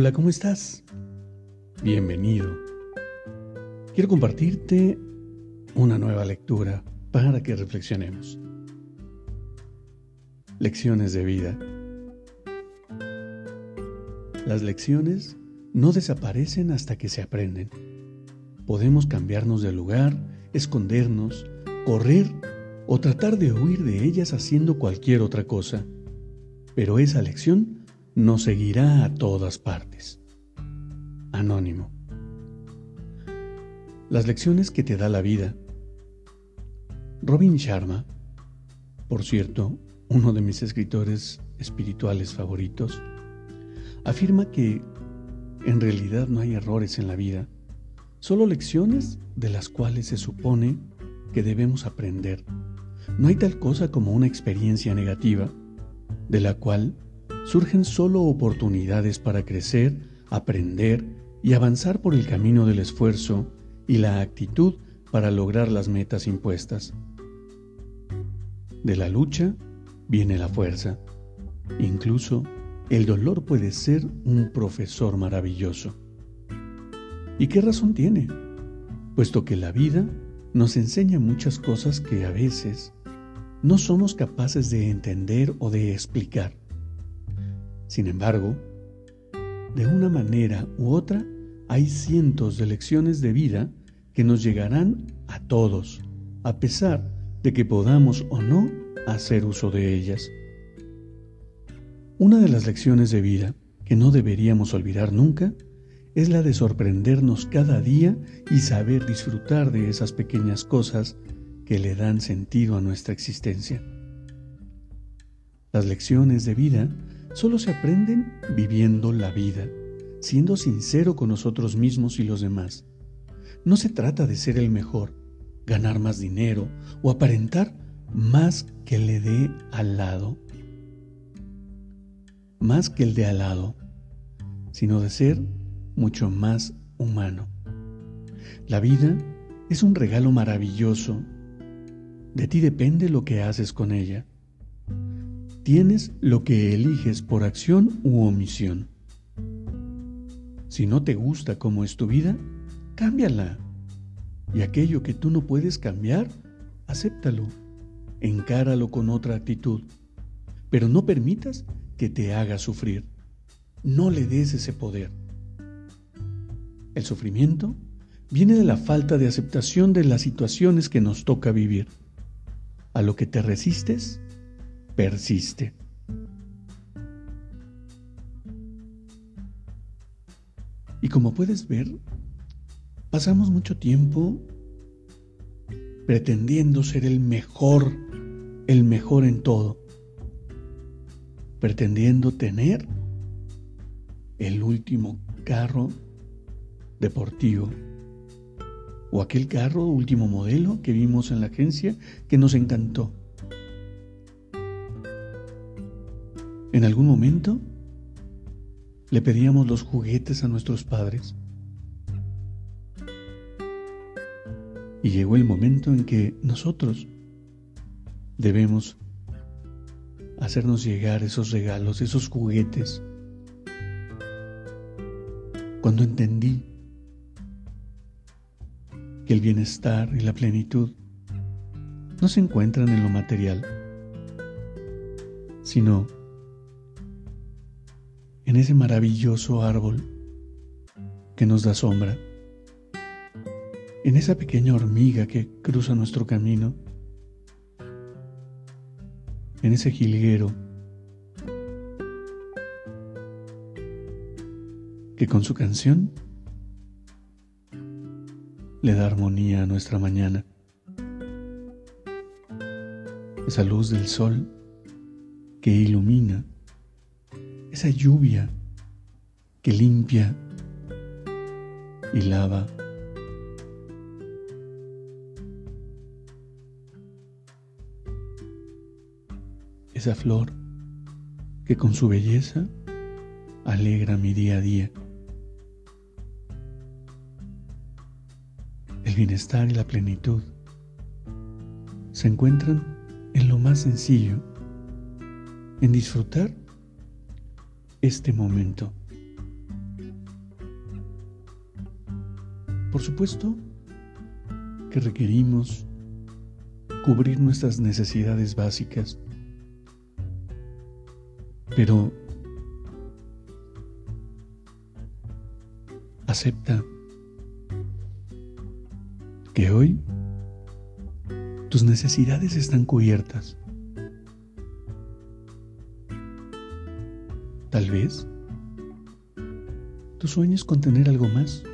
Hola, ¿cómo estás? Bienvenido. Quiero compartirte una nueva lectura para que reflexionemos. Lecciones de vida. Las lecciones no desaparecen hasta que se aprenden. Podemos cambiarnos de lugar, escondernos, correr o tratar de huir de ellas haciendo cualquier otra cosa. Pero esa lección nos seguirá a todas partes. Anónimo. Las lecciones que te da la vida. Robin Sharma, por cierto, uno de mis escritores espirituales favoritos, afirma que en realidad no hay errores en la vida, solo lecciones de las cuales se supone que debemos aprender. No hay tal cosa como una experiencia negativa, de la cual surgen solo oportunidades para crecer, aprender y avanzar por el camino del esfuerzo y la actitud para lograr las metas impuestas. De la lucha viene la fuerza. Incluso el dolor puede ser un profesor maravilloso. ¿Y qué razón tiene? Puesto que la vida nos enseña muchas cosas que a veces no somos capaces de entender o de explicar. Sin embargo, de una manera u otra, hay cientos de lecciones de vida que nos llegarán a todos, a pesar de que podamos o no hacer uso de ellas. Una de las lecciones de vida que no deberíamos olvidar nunca es la de sorprendernos cada día y saber disfrutar de esas pequeñas cosas que le dan sentido a nuestra existencia. Las lecciones de vida solo se aprenden viviendo la vida, siendo sincero con nosotros mismos y los demás. No se trata de ser el mejor, ganar más dinero o aparentar más que le dé al lado, más que el de al lado, sino de ser mucho más humano. La vida es un regalo maravilloso. De ti depende lo que haces con ella. Tienes lo que eliges por acción u omisión. Si no te gusta cómo es tu vida, cámbiala. Y aquello que tú no puedes cambiar, acéptalo. Encáralo con otra actitud. Pero no permitas que te haga sufrir. No le des ese poder. El sufrimiento viene de la falta de aceptación de las situaciones que nos toca vivir. A lo que te resistes, persiste. Y como puedes ver, pasamos mucho tiempo pretendiendo ser el mejor, el mejor en todo, pretendiendo tener el último carro deportivo o aquel carro último modelo que vimos en la agencia que nos encantó. En algún momento le pedíamos los juguetes a nuestros padres. Y llegó el momento en que nosotros debemos hacernos llegar esos regalos, esos juguetes. Cuando entendí que el bienestar y la plenitud no se encuentran en lo material, sino en ese maravilloso árbol que nos da sombra, en esa pequeña hormiga que cruza nuestro camino, en ese jilguero que con su canción le da armonía a nuestra mañana. Esa luz del sol que ilumina, esa lluvia que limpia y lava. Esa flor que con su belleza alegra mi día a día. El bienestar y la plenitud se encuentran en lo más sencillo, en disfrutar este momento. Por supuesto que requerimos cubrir nuestras necesidades básicas, pero Acepta que hoy tus necesidades están cubiertas. Tal vez tú sueñes con tener algo más.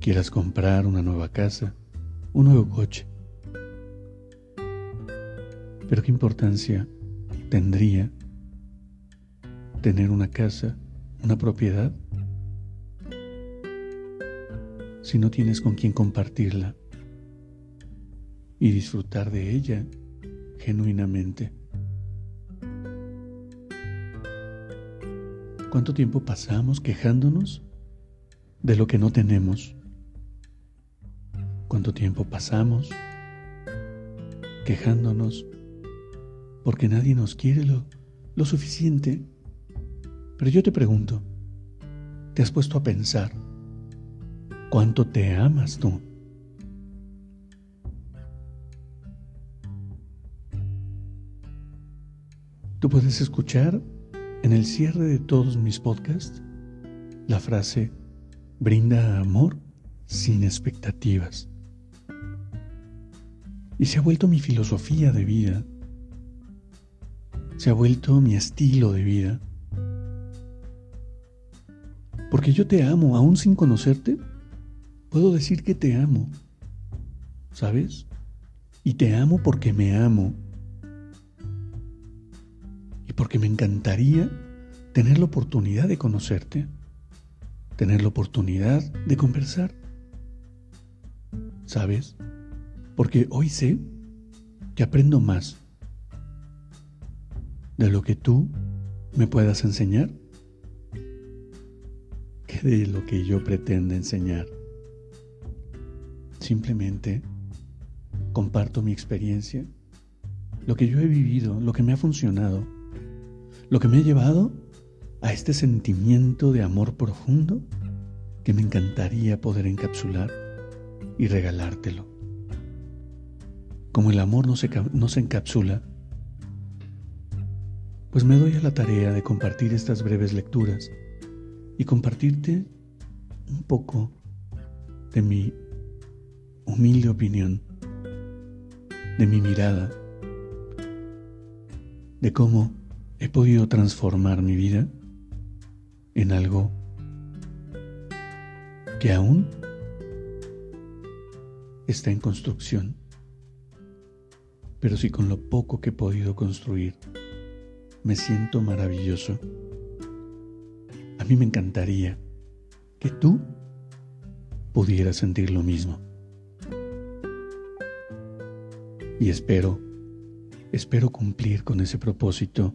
Quieras comprar una nueva casa, un nuevo coche. Pero ¿qué importancia tendría tener una casa una propiedad si no tienes con quien compartirla y disfrutar de ella genuinamente. ¿Cuánto tiempo pasamos quejándonos de lo que no tenemos? ¿Cuánto tiempo pasamos quejándonos porque nadie nos quiere lo, lo suficiente pero yo te pregunto, ¿te has puesto a pensar cuánto te amas tú? Tú puedes escuchar en el cierre de todos mis podcasts la frase brinda amor sin expectativas. Y se ha vuelto mi filosofía de vida, se ha vuelto mi estilo de vida. Porque yo te amo, aún sin conocerte, puedo decir que te amo. ¿Sabes? Y te amo porque me amo. Porque me encantaría tener la oportunidad de conocerte, tener la oportunidad de conversar. ¿Sabes? Porque hoy sé que aprendo más de lo que tú me puedas enseñar de lo que yo pretendo enseñar. Simplemente comparto mi experiencia, lo que yo he vivido, lo que me ha funcionado, lo que me ha llevado a este sentimiento de amor profundo que me encantaría poder encapsular y regalártelo. Como el amor no se, no se encapsula, pues me doy a la tarea de compartir estas breves lecturas y compartirte un poco de mi humilde opinión, de mi mirada, de cómo he podido transformar mi vida en algo que aún está en construcción, pero si con lo poco que he podido construir me siento maravilloso a mí me encantaría que tú pudieras sentir lo mismo. Y espero, espero cumplir con ese propósito